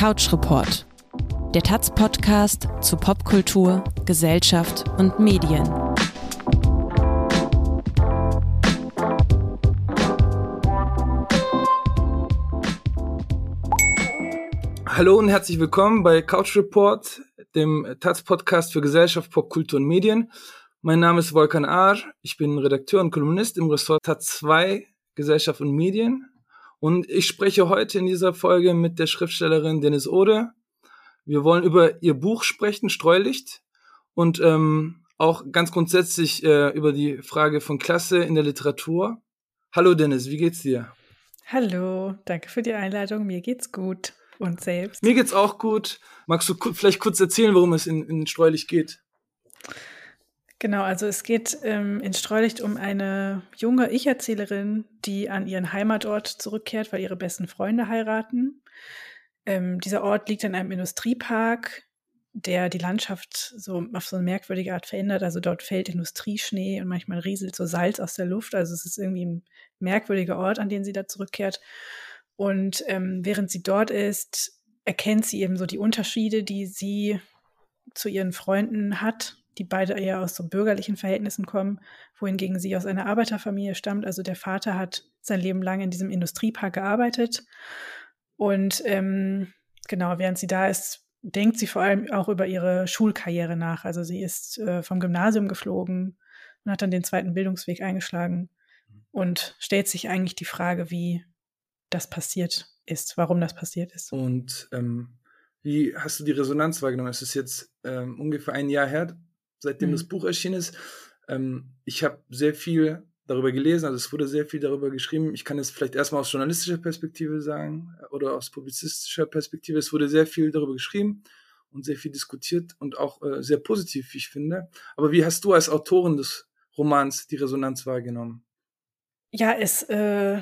Couch Report, der Taz-Podcast zu Popkultur, Gesellschaft und Medien. Hallo und herzlich willkommen bei Couch Report, dem Taz-Podcast für Gesellschaft, Popkultur und Medien. Mein Name ist Volkan Ahr, ich bin Redakteur und Kolumnist im Ressort Taz 2 Gesellschaft und Medien und ich spreche heute in dieser Folge mit der Schriftstellerin Dennis Ode. Wir wollen über ihr Buch sprechen, Streulicht, und ähm, auch ganz grundsätzlich äh, über die Frage von Klasse in der Literatur. Hallo Dennis, wie geht's dir? Hallo, danke für die Einladung. Mir geht's gut. Und selbst? Mir geht's auch gut. Magst du vielleicht kurz erzählen, worum es in, in Streulicht geht? Genau, also es geht ähm, in Streulicht um eine junge Ich-Erzählerin, die an ihren Heimatort zurückkehrt, weil ihre besten Freunde heiraten. Ähm, dieser Ort liegt in einem Industriepark, der die Landschaft so auf so eine merkwürdige Art verändert. Also dort fällt Industrieschnee und manchmal rieselt so Salz aus der Luft. Also es ist irgendwie ein merkwürdiger Ort, an den sie da zurückkehrt. Und ähm, während sie dort ist, erkennt sie eben so die Unterschiede, die sie zu ihren Freunden hat die beide eher aus so bürgerlichen Verhältnissen kommen, wohingegen sie aus einer Arbeiterfamilie stammt. Also der Vater hat sein Leben lang in diesem Industriepark gearbeitet. Und ähm, genau, während sie da ist, denkt sie vor allem auch über ihre Schulkarriere nach. Also sie ist äh, vom Gymnasium geflogen und hat dann den zweiten Bildungsweg eingeschlagen und stellt sich eigentlich die Frage, wie das passiert ist, warum das passiert ist. Und ähm, wie hast du die Resonanz wahrgenommen? Es ist jetzt ähm, ungefähr ein Jahr her, seitdem mhm. das Buch erschienen ist. Ähm, ich habe sehr viel darüber gelesen, also es wurde sehr viel darüber geschrieben. Ich kann es vielleicht erstmal aus journalistischer Perspektive sagen äh, oder aus publizistischer Perspektive. Es wurde sehr viel darüber geschrieben und sehr viel diskutiert und auch äh, sehr positiv, wie ich finde. Aber wie hast du als Autorin des Romans die Resonanz wahrgenommen? Ja, es äh,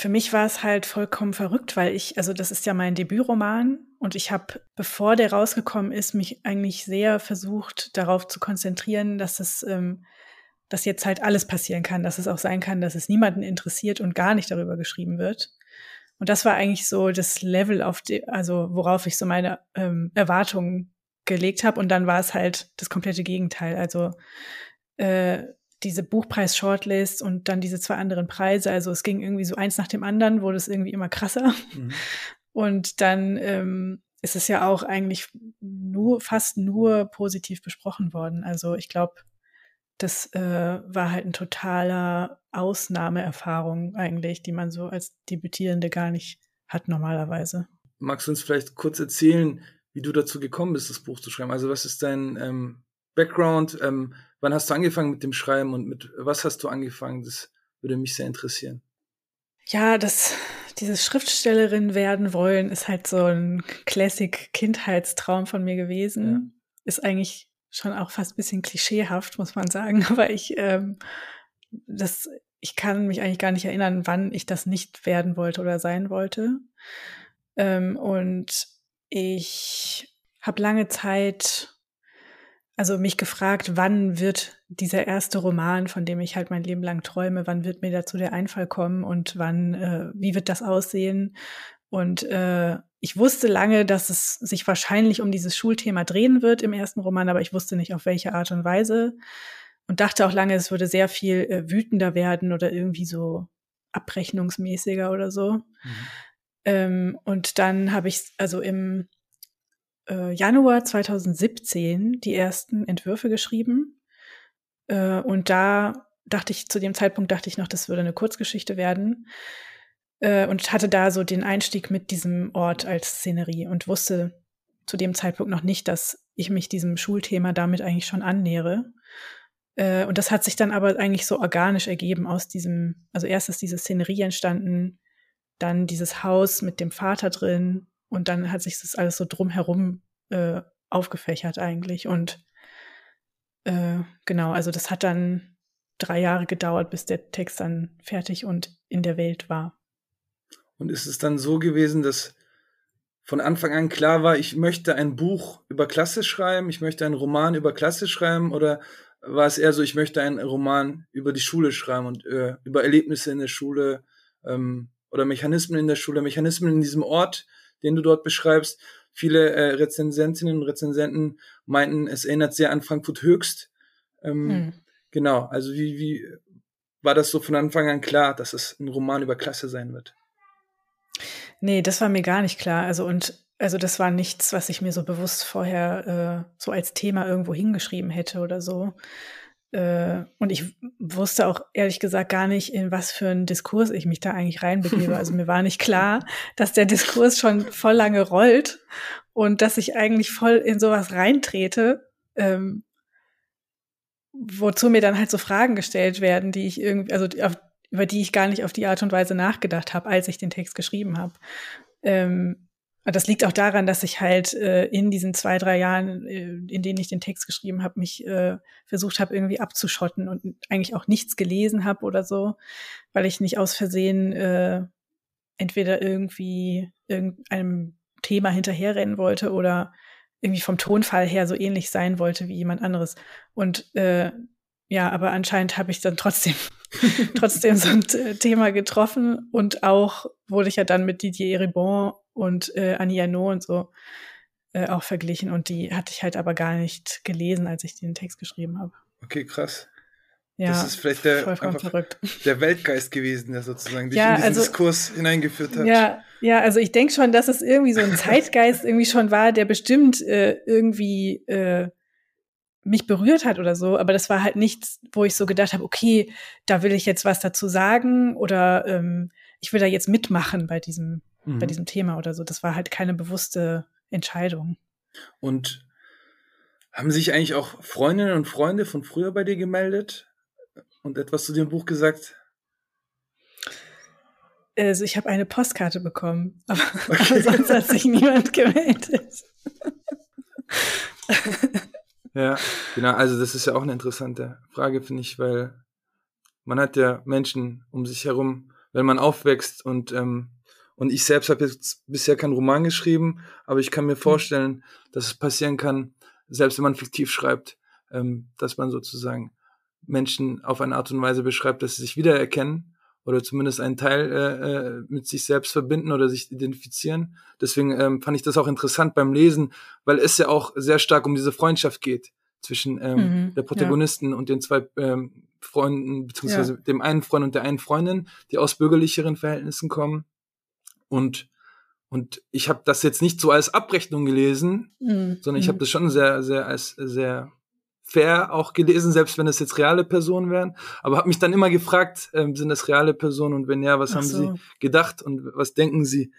für mich war es halt vollkommen verrückt, weil ich, also das ist ja mein Debütroman und ich habe, bevor der rausgekommen ist, mich eigentlich sehr versucht, darauf zu konzentrieren, dass es, ähm, dass jetzt halt alles passieren kann, dass es auch sein kann, dass es niemanden interessiert und gar nicht darüber geschrieben wird. Und das war eigentlich so das Level, auf die, also worauf ich so meine ähm, Erwartungen gelegt habe. Und dann war es halt das komplette Gegenteil. Also äh, diese Buchpreis-Shortlist und dann diese zwei anderen Preise. Also es ging irgendwie so eins nach dem anderen, wurde es irgendwie immer krasser. Mhm. Und dann ähm, ist es ja auch eigentlich nur, fast nur positiv besprochen worden. Also ich glaube, das äh, war halt ein totaler Ausnahmeerfahrung eigentlich, die man so als Debütierende gar nicht hat normalerweise. Magst du uns vielleicht kurz erzählen, wie du dazu gekommen bist, das Buch zu schreiben? Also was ist dein ähm, Background? Ähm, wann hast du angefangen mit dem Schreiben und mit was hast du angefangen? Das würde mich sehr interessieren. Ja, das, dieses Schriftstellerin werden wollen, ist halt so ein Classic-Kindheitstraum von mir gewesen. Ja. Ist eigentlich schon auch fast ein bisschen klischeehaft, muss man sagen. Aber ich, ähm, das, ich kann mich eigentlich gar nicht erinnern, wann ich das nicht werden wollte oder sein wollte. Ähm, und ich habe lange Zeit also mich gefragt, wann wird dieser erste Roman, von dem ich halt mein Leben lang träume, wann wird mir dazu der Einfall kommen und wann, äh, wie wird das aussehen? Und äh, ich wusste lange, dass es sich wahrscheinlich um dieses Schulthema drehen wird im ersten Roman, aber ich wusste nicht auf welche Art und Weise und dachte auch lange, es würde sehr viel äh, wütender werden oder irgendwie so abrechnungsmäßiger oder so. Mhm. Ähm, und dann habe ich also im äh, Januar 2017 die ersten Entwürfe geschrieben. Äh, und da dachte ich, zu dem Zeitpunkt dachte ich noch, das würde eine Kurzgeschichte werden. Äh, und hatte da so den Einstieg mit diesem Ort als Szenerie und wusste zu dem Zeitpunkt noch nicht, dass ich mich diesem Schulthema damit eigentlich schon annähere. Äh, und das hat sich dann aber eigentlich so organisch ergeben aus diesem, also erst ist diese Szenerie entstanden, dann dieses Haus mit dem Vater drin, und dann hat sich das alles so drumherum äh, aufgefächert eigentlich. Und äh, genau, also das hat dann drei Jahre gedauert, bis der Text dann fertig und in der Welt war. Und ist es dann so gewesen, dass von Anfang an klar war, ich möchte ein Buch über Klasse schreiben, ich möchte einen Roman über Klasse schreiben oder war es eher so, ich möchte einen Roman über die Schule schreiben und äh, über Erlebnisse in der Schule ähm, oder Mechanismen in der Schule, Mechanismen in diesem Ort, den du dort beschreibst. Viele äh, Rezensentinnen und Rezensenten meinten, es erinnert sehr an Frankfurt Höchst. Ähm, hm. Genau, also wie, wie war das so von Anfang an klar, dass es ein Roman über Klasse sein wird? Nee, das war mir gar nicht klar. Also und also das war nichts, was ich mir so bewusst vorher äh, so als Thema irgendwo hingeschrieben hätte oder so. Äh, und ich wusste auch ehrlich gesagt gar nicht, in was für einen Diskurs ich mich da eigentlich reinbegebe. Also mir war nicht klar, dass der Diskurs schon voll lange rollt und dass ich eigentlich voll in sowas reintrete, ähm, wozu mir dann halt so Fragen gestellt werden, die ich irgendwie, also auf, über die ich gar nicht auf die Art und Weise nachgedacht habe, als ich den Text geschrieben habe. Ähm, das liegt auch daran, dass ich halt äh, in diesen zwei, drei Jahren, äh, in denen ich den Text geschrieben habe, mich äh, versucht habe, irgendwie abzuschotten und eigentlich auch nichts gelesen habe oder so, weil ich nicht aus Versehen äh, entweder irgendwie irgendeinem Thema hinterherrennen wollte oder irgendwie vom Tonfall her so ähnlich sein wollte wie jemand anderes. Und äh, ja, aber anscheinend habe ich dann trotzdem trotzdem so ein Thema getroffen und auch wurde ich ja dann mit Didier Ribon und äh, Annie Arnaud und so äh, auch verglichen und die hatte ich halt aber gar nicht gelesen, als ich den Text geschrieben habe. Okay, krass. Ja, das ist vielleicht der, der Weltgeist gewesen, der sozusagen dich ja, in diesen also, Diskurs hineingeführt hat. Ja, ja, also ich denke schon, dass es irgendwie so ein Zeitgeist irgendwie schon war, der bestimmt äh, irgendwie äh, mich berührt hat oder so, aber das war halt nichts, wo ich so gedacht habe, okay, da will ich jetzt was dazu sagen oder ähm, ich will da jetzt mitmachen bei diesem, mhm. bei diesem Thema oder so. Das war halt keine bewusste Entscheidung. Und haben sich eigentlich auch Freundinnen und Freunde von früher bei dir gemeldet und etwas zu dem Buch gesagt? Also ich habe eine Postkarte bekommen, aber, okay. aber sonst hat sich niemand gemeldet. Ja, genau. Also das ist ja auch eine interessante Frage, finde ich, weil man hat ja Menschen um sich herum, wenn man aufwächst und ähm, und ich selbst habe jetzt bisher keinen Roman geschrieben, aber ich kann mir hm. vorstellen, dass es passieren kann, selbst wenn man fiktiv schreibt, ähm, dass man sozusagen Menschen auf eine Art und Weise beschreibt, dass sie sich wiedererkennen oder zumindest einen Teil äh, äh, mit sich selbst verbinden oder sich identifizieren. Deswegen ähm, fand ich das auch interessant beim Lesen, weil es ja auch sehr stark um diese Freundschaft geht zwischen ähm, mhm, der Protagonisten ja. und den zwei ähm, Freunden, beziehungsweise ja. dem einen Freund und der einen Freundin, die aus bürgerlicheren Verhältnissen kommen. Und und ich habe das jetzt nicht so als Abrechnung gelesen, mhm. sondern ich habe mhm. das schon sehr, sehr als sehr fair auch gelesen, selbst wenn es jetzt reale Personen wären. Aber habe mich dann immer gefragt, ähm, sind das reale Personen und wenn ja, was Ach haben so. sie gedacht und was denken sie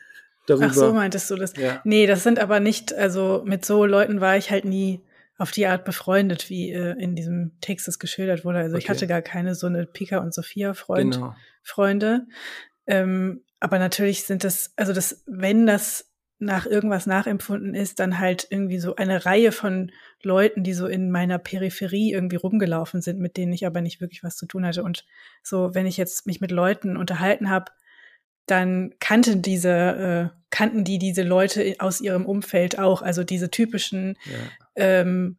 darüber? Ach so, meintest du das? Ja. Nee, das sind aber nicht, also mit so Leuten war ich halt nie auf die Art befreundet, wie äh, in diesem Text es geschildert wurde. Also okay. ich hatte gar keine so eine Pika und Sophia Freund, genau. Freunde. Ähm, aber natürlich sind das, also das, wenn das nach irgendwas nachempfunden ist, dann halt irgendwie so eine Reihe von Leuten, die so in meiner Peripherie irgendwie rumgelaufen sind, mit denen ich aber nicht wirklich was zu tun hatte. Und so, wenn ich jetzt mich mit Leuten unterhalten habe, dann kannten diese, äh, kannten die diese Leute aus ihrem Umfeld auch, also diese typischen ja. ähm,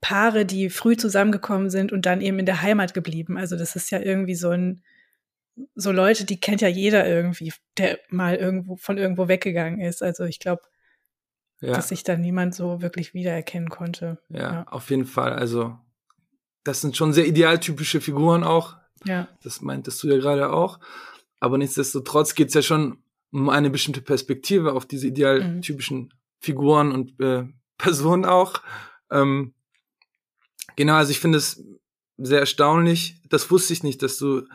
Paare, die früh zusammengekommen sind und dann eben in der Heimat geblieben. Also das ist ja irgendwie so ein so Leute, die kennt ja jeder irgendwie, der mal irgendwo von irgendwo weggegangen ist. Also ich glaube, ja. dass sich da niemand so wirklich wiedererkennen konnte. Ja, ja, auf jeden Fall. Also das sind schon sehr idealtypische Figuren auch. Ja. Das meintest du ja gerade auch. Aber nichtsdestotrotz geht es ja schon um eine bestimmte Perspektive auf diese idealtypischen mhm. Figuren und äh, Personen auch. Ähm, genau, also ich finde es sehr erstaunlich. Das wusste ich nicht, dass du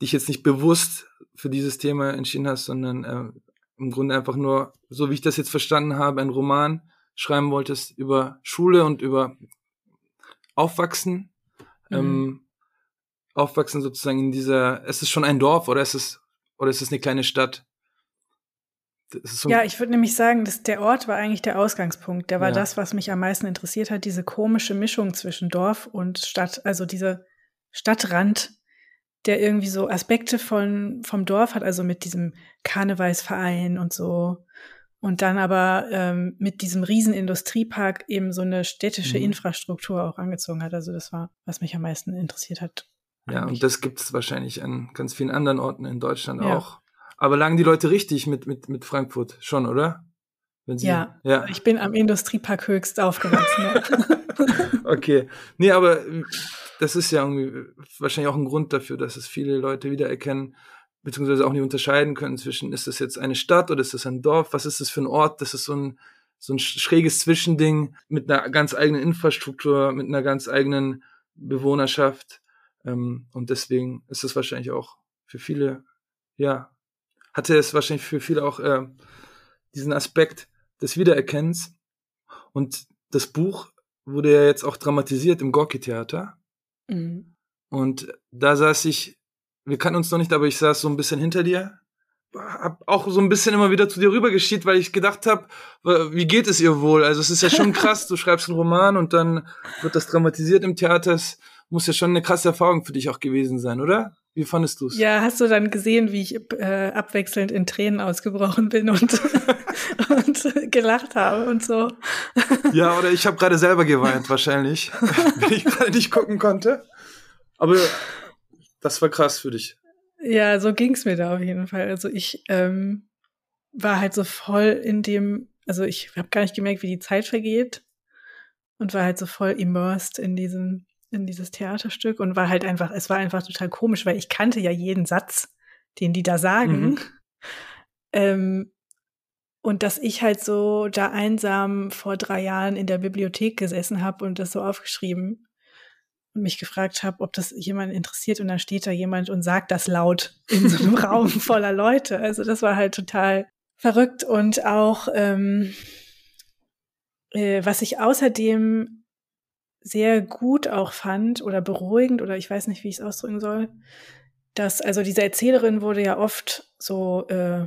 dich jetzt nicht bewusst für dieses Thema entschieden hast, sondern äh, im Grunde einfach nur, so wie ich das jetzt verstanden habe, einen Roman schreiben wolltest über Schule und über Aufwachsen. Mhm. Ähm, aufwachsen sozusagen in dieser, es ist schon ein Dorf oder ist es, oder ist es eine kleine Stadt? So ja, ich würde nämlich sagen, dass der Ort war eigentlich der Ausgangspunkt. Der war ja. das, was mich am meisten interessiert hat, diese komische Mischung zwischen Dorf und Stadt, also diese Stadtrand der irgendwie so Aspekte von, vom Dorf hat, also mit diesem Karnevalsverein und so. Und dann aber ähm, mit diesem riesen Industriepark eben so eine städtische mhm. Infrastruktur auch angezogen hat. Also das war, was mich am meisten interessiert hat. Ja, und das gibt es wahrscheinlich an ganz vielen anderen Orten in Deutschland ja. auch. Aber lagen die Leute richtig mit, mit, mit Frankfurt schon, oder? Sie, ja, ja, ich bin am Industriepark Höchst aufgewachsen. okay. Nee, aber das ist ja irgendwie wahrscheinlich auch ein Grund dafür, dass es viele Leute wiedererkennen, beziehungsweise auch nicht unterscheiden können zwischen, ist das jetzt eine Stadt oder ist das ein Dorf? Was ist das für ein Ort? Das ist so ein, so ein schräges Zwischending mit einer ganz eigenen Infrastruktur, mit einer ganz eigenen Bewohnerschaft. Ähm, und deswegen ist es wahrscheinlich auch für viele, ja, hatte es wahrscheinlich für viele auch äh, diesen Aspekt des Wiedererkennens. Und das Buch wurde ja jetzt auch dramatisiert im Gorki-Theater. Mhm. Und da saß ich, wir kannten uns noch nicht, aber ich saß so ein bisschen hinter dir. Hab auch so ein bisschen immer wieder zu dir rübergeschielt, weil ich gedacht habe, wie geht es ihr wohl? Also es ist ja schon krass, du schreibst einen Roman und dann wird das dramatisiert im Theater. Es muss ja schon eine krasse Erfahrung für dich auch gewesen sein, oder? Wie fandest du es? Ja, hast du dann gesehen, wie ich äh, abwechselnd in Tränen ausgebrochen bin und, und gelacht habe und so? Ja, oder ich habe gerade selber geweint wahrscheinlich, wenn ich gerade nicht gucken konnte. Aber das war krass für dich. Ja, so ging's mir da auf jeden Fall. Also ich ähm, war halt so voll in dem, also ich habe gar nicht gemerkt, wie die Zeit vergeht und war halt so voll immersed in diesem in dieses Theaterstück und war halt einfach, es war einfach total komisch, weil ich kannte ja jeden Satz, den die da sagen. Mhm. Ähm, und dass ich halt so da einsam vor drei Jahren in der Bibliothek gesessen habe und das so aufgeschrieben und mich gefragt habe, ob das jemand interessiert und dann steht da jemand und sagt das laut in so einem Raum voller Leute. Also das war halt total verrückt und auch ähm, äh, was ich außerdem sehr gut auch fand oder beruhigend oder ich weiß nicht, wie ich es ausdrücken soll, dass also diese Erzählerin wurde ja oft so, äh,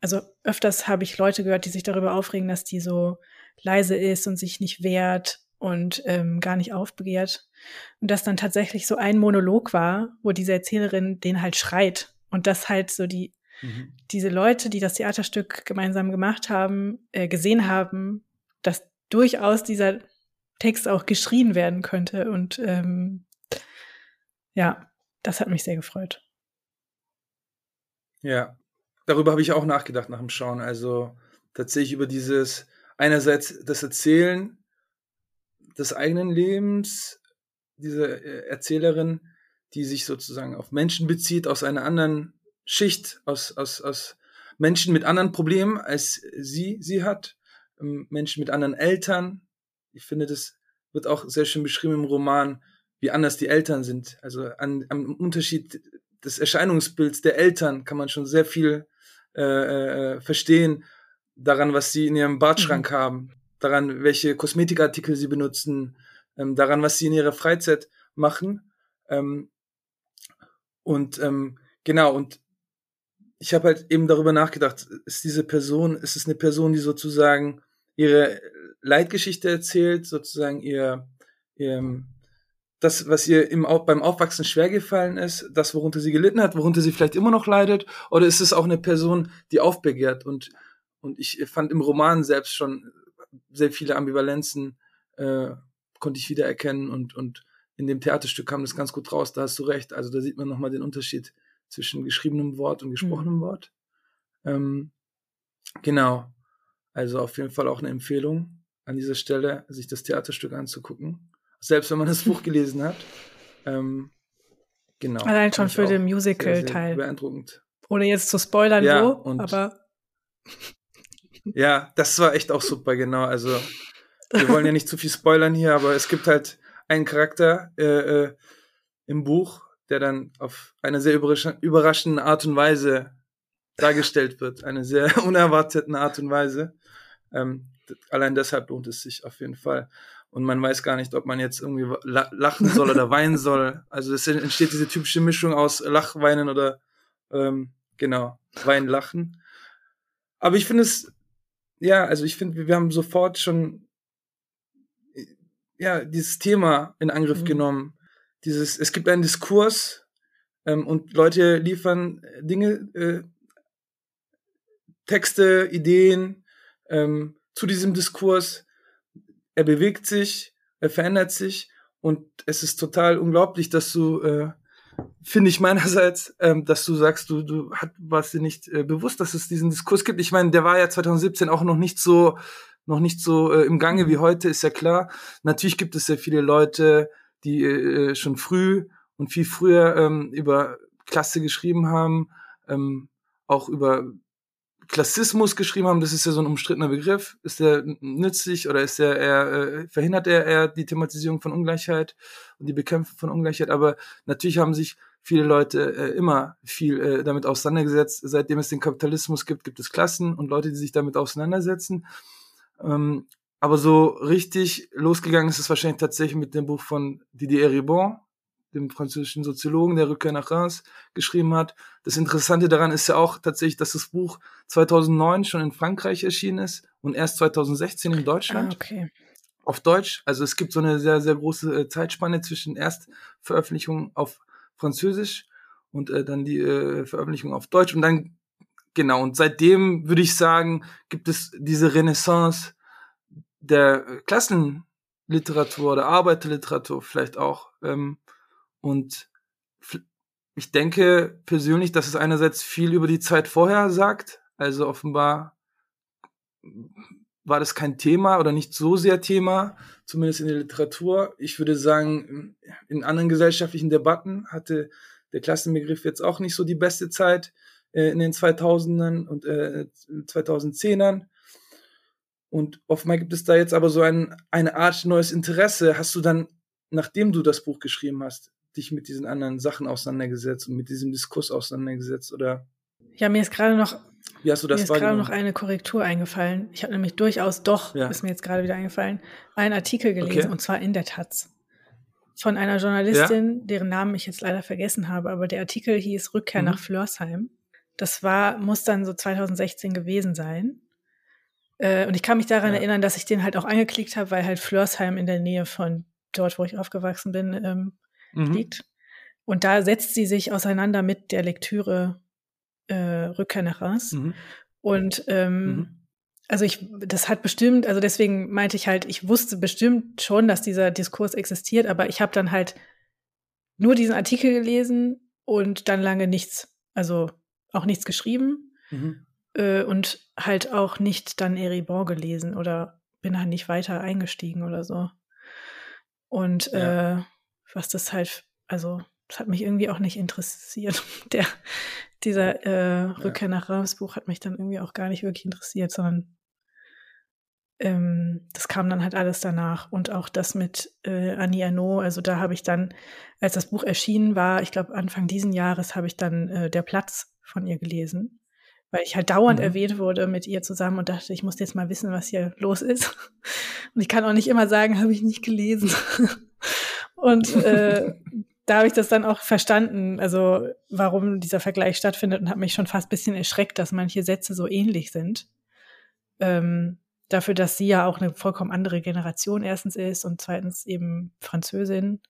also öfters habe ich Leute gehört, die sich darüber aufregen, dass die so leise ist und sich nicht wehrt und ähm, gar nicht aufbegehrt. Und dass dann tatsächlich so ein Monolog war, wo diese Erzählerin den halt schreit und das halt so die mhm. diese Leute, die das Theaterstück gemeinsam gemacht haben, äh, gesehen haben, dass durchaus dieser Text auch geschrien werden könnte. Und ähm, ja, das hat mich sehr gefreut. Ja, darüber habe ich auch nachgedacht nach dem Schauen. Also tatsächlich über dieses einerseits das Erzählen des eigenen Lebens, diese äh, Erzählerin, die sich sozusagen auf Menschen bezieht aus einer anderen Schicht, aus, aus, aus Menschen mit anderen Problemen, als sie sie hat, ähm, Menschen mit anderen Eltern, ich finde, das wird auch sehr schön beschrieben im Roman, wie anders die Eltern sind. Also an, am Unterschied des Erscheinungsbilds der Eltern kann man schon sehr viel äh, äh, verstehen daran, was sie in ihrem Badschrank mhm. haben, daran, welche Kosmetikartikel sie benutzen, ähm, daran, was sie in ihrer Freizeit machen. Ähm, und ähm, genau, und ich habe halt eben darüber nachgedacht, ist diese Person, ist es eine Person, die sozusagen ihre Leitgeschichte erzählt, sozusagen ihr, ihr das, was ihr im, beim Aufwachsen schwergefallen ist, das, worunter sie gelitten hat, worunter sie vielleicht immer noch leidet, oder ist es auch eine Person, die aufbegehrt? Und, und ich fand im Roman selbst schon sehr viele Ambivalenzen, äh, konnte ich wiedererkennen und, und in dem Theaterstück kam das ganz gut raus, da hast du recht. Also da sieht man nochmal den Unterschied zwischen geschriebenem Wort und gesprochenem mhm. Wort. Ähm, genau. Also auf jeden Fall auch eine Empfehlung an dieser Stelle, sich das Theaterstück anzugucken. Selbst wenn man das Buch gelesen hat. Ähm, genau. Allein schon für den Musical-Teil. Beeindruckend. Ohne jetzt zu spoilern, ja, wo, aber. Ja, das war echt auch super, genau. Also, wir wollen ja nicht zu viel spoilern hier, aber es gibt halt einen Charakter äh, äh, im Buch, der dann auf eine sehr überraschende Art und Weise dargestellt wird. Eine sehr unerwarteten Art und Weise. Ähm, allein deshalb lohnt es sich auf jeden Fall. Und man weiß gar nicht, ob man jetzt irgendwie lachen soll oder weinen soll. Also es entsteht diese typische Mischung aus Lachweinen oder ähm, genau, Weinen, Lachen. Aber ich finde es, ja, also ich finde, wir haben sofort schon ja, dieses Thema in Angriff mhm. genommen. Dieses, es gibt einen Diskurs ähm, und Leute liefern Dinge, äh, Texte, Ideen, ähm, zu diesem Diskurs. Er bewegt sich, er verändert sich und es ist total unglaublich, dass du äh, finde ich meinerseits, ähm, dass du sagst, du, du hat, warst dir nicht äh, bewusst, dass es diesen Diskurs gibt. Ich meine, der war ja 2017 auch noch nicht so, noch nicht so äh, im Gange wie heute, ist ja klar. Natürlich gibt es sehr viele Leute, die äh, schon früh und viel früher ähm, über Klasse geschrieben haben, ähm, auch über Klassismus geschrieben haben, das ist ja so ein umstrittener Begriff. Ist der nützlich oder ist der eher, äh, verhindert er eher die Thematisierung von Ungleichheit und die Bekämpfung von Ungleichheit? Aber natürlich haben sich viele Leute äh, immer viel äh, damit auseinandergesetzt. Seitdem es den Kapitalismus gibt, gibt es Klassen und Leute, die sich damit auseinandersetzen. Ähm, aber so richtig losgegangen ist es wahrscheinlich tatsächlich mit dem Buch von Didier Ribon, dem französischen Soziologen, der Rückkehr nach Reims geschrieben hat. Das Interessante daran ist ja auch tatsächlich, dass das Buch 2009 schon in Frankreich erschienen ist und erst 2016 in Deutschland. Ah, okay. Auf Deutsch. Also es gibt so eine sehr, sehr große äh, Zeitspanne zwischen Erstveröffentlichung auf Französisch und äh, dann die äh, Veröffentlichung auf Deutsch. Und dann, genau, und seitdem würde ich sagen, gibt es diese Renaissance der Klassenliteratur oder Arbeiterliteratur vielleicht auch. Ähm, und ich denke persönlich, dass es einerseits viel über die Zeit vorher sagt. Also offenbar war das kein Thema oder nicht so sehr Thema, zumindest in der Literatur. Ich würde sagen, in anderen gesellschaftlichen Debatten hatte der Klassenbegriff jetzt auch nicht so die beste Zeit äh, in den 2000ern und äh, 2010ern. Und offenbar gibt es da jetzt aber so ein, eine Art neues Interesse. Hast du dann, nachdem du das Buch geschrieben hast, dich mit diesen anderen Sachen auseinandergesetzt und mit diesem Diskurs auseinandergesetzt oder? Ja, mir ist gerade noch, mir ist gerade noch eine Korrektur eingefallen. Ich habe nämlich durchaus doch, ja. ist mir jetzt gerade wieder eingefallen, einen Artikel gelesen okay. und zwar in der Taz von einer Journalistin, ja? deren Namen ich jetzt leider vergessen habe, aber der Artikel hieß Rückkehr mhm. nach Flörsheim. Das war, muss dann so 2016 gewesen sein. Äh, und ich kann mich daran ja. erinnern, dass ich den halt auch angeklickt habe, weil halt Flörsheim in der Nähe von dort, wo ich aufgewachsen bin, ähm, mhm. liegt. Und da setzt sie sich auseinander mit der Lektüre äh, Rückkehr nach Reims. Mhm. Und ähm, mhm. also ich, das hat bestimmt, also deswegen meinte ich halt, ich wusste bestimmt schon, dass dieser Diskurs existiert, aber ich habe dann halt nur diesen Artikel gelesen und dann lange nichts, also auch nichts geschrieben mhm. äh, und halt auch nicht dann Eribon gelesen oder bin halt nicht weiter eingestiegen oder so. Und ja. äh, was das halt, also das hat mich irgendwie auch nicht interessiert. Der, dieser äh, Rückkehr nach Ramsbuch hat mich dann irgendwie auch gar nicht wirklich interessiert, sondern ähm, das kam dann halt alles danach. Und auch das mit äh, Annie Arnaud, also da habe ich dann, als das Buch erschienen war, ich glaube Anfang diesen Jahres, habe ich dann äh, Der Platz von ihr gelesen. Weil ich halt dauernd mhm. erwähnt wurde mit ihr zusammen und dachte, ich muss jetzt mal wissen, was hier los ist. Und ich kann auch nicht immer sagen, habe ich nicht gelesen. Und äh, da habe ich das dann auch verstanden, also warum dieser Vergleich stattfindet und habe mich schon fast ein bisschen erschreckt, dass manche Sätze so ähnlich sind. Ähm, dafür, dass sie ja auch eine vollkommen andere Generation erstens ist und zweitens eben Französin.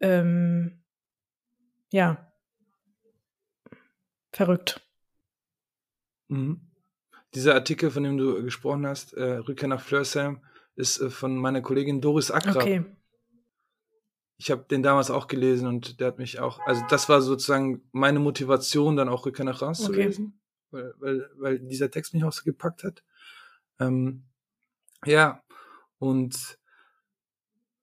Ähm, ja. Verrückt. Mhm. Dieser Artikel, von dem du gesprochen hast, äh, Rückkehr nach Flörsheim, ist äh, von meiner Kollegin Doris Akrab. Okay ich habe den damals auch gelesen und der hat mich auch, also das war sozusagen meine Motivation, dann auch Rückkehr nach Reims okay. zu lesen, weil, weil, weil dieser Text mich auch so gepackt hat. Ähm, ja, und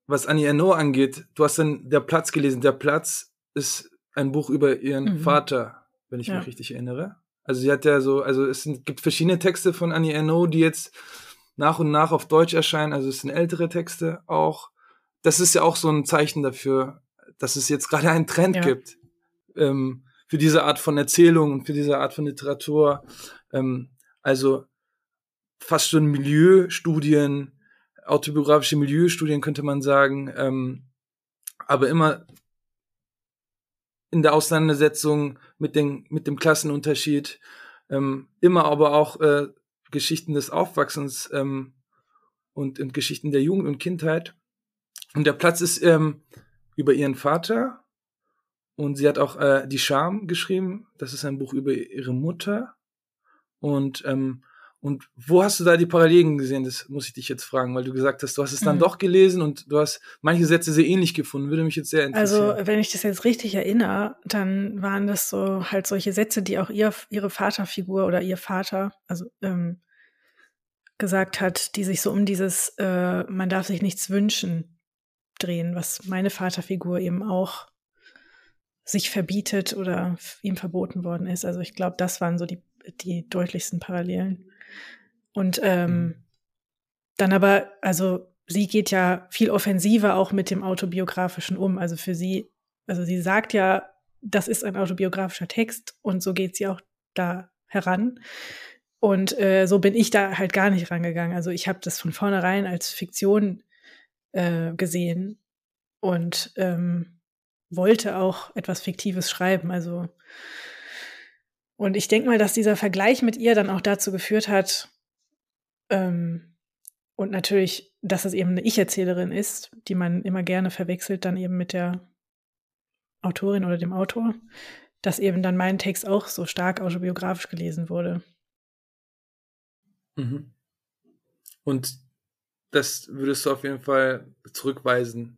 was Annie Ernaux angeht, du hast dann Der Platz gelesen. Der Platz ist ein Buch über ihren mhm. Vater, wenn ich ja. mich richtig erinnere. Also sie hat ja so, also es sind, gibt verschiedene Texte von Annie Ernaux, die jetzt nach und nach auf Deutsch erscheinen. Also es sind ältere Texte auch das ist ja auch so ein Zeichen dafür, dass es jetzt gerade einen Trend ja. gibt ähm, für diese Art von Erzählung und für diese Art von Literatur. Ähm, also fast schon Milieustudien, autobiografische Milieustudien könnte man sagen, ähm, aber immer in der Auseinandersetzung mit, den, mit dem Klassenunterschied, ähm, immer aber auch äh, Geschichten des Aufwachsens ähm, und, und Geschichten der Jugend und Kindheit. Und der Platz ist ähm, über ihren Vater. Und sie hat auch äh, Die Scham geschrieben. Das ist ein Buch über ihre Mutter. Und, ähm, Und wo hast du da die Parallelen gesehen? Das muss ich dich jetzt fragen, weil du gesagt hast, du hast es dann mhm. doch gelesen und du hast manche Sätze sehr ähnlich gefunden. Würde mich jetzt sehr interessieren. Also, wenn ich das jetzt richtig erinnere, dann waren das so halt solche Sätze, die auch ihr, ihre Vaterfigur oder ihr Vater, also ähm, gesagt hat, die sich so um dieses äh, man darf sich nichts wünschen drehen, was meine Vaterfigur eben auch sich verbietet oder ihm verboten worden ist. Also ich glaube, das waren so die, die deutlichsten Parallelen. Und ähm, mhm. dann aber, also sie geht ja viel offensiver auch mit dem autobiografischen um. Also für sie, also sie sagt ja, das ist ein autobiografischer Text und so geht sie auch da heran. Und äh, so bin ich da halt gar nicht rangegangen. Also ich habe das von vornherein als Fiktion äh, gesehen und ähm, wollte auch etwas Fiktives schreiben. Also und ich denke mal, dass dieser Vergleich mit ihr dann auch dazu geführt hat, ähm, und natürlich, dass es eben eine Ich-Erzählerin ist, die man immer gerne verwechselt, dann eben mit der Autorin oder dem Autor, dass eben dann mein Text auch so stark autobiografisch gelesen wurde. Mhm. Und das würdest du auf jeden Fall zurückweisen.